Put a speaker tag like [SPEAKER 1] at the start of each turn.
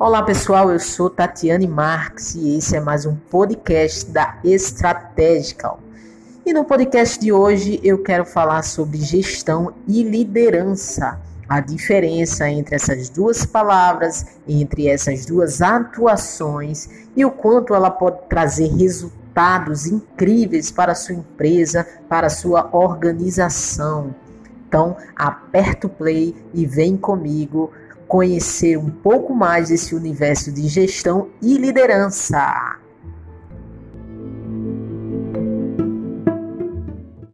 [SPEAKER 1] Olá pessoal, eu sou Tatiane Marques e esse é mais um podcast da Estrategical. E no podcast de hoje eu quero falar sobre gestão e liderança, a diferença entre essas duas palavras, entre essas duas atuações e o quanto ela pode trazer resultados incríveis para a sua empresa, para a sua organização. Então, aperta o play e vem comigo conhecer um pouco mais desse universo de gestão e liderança.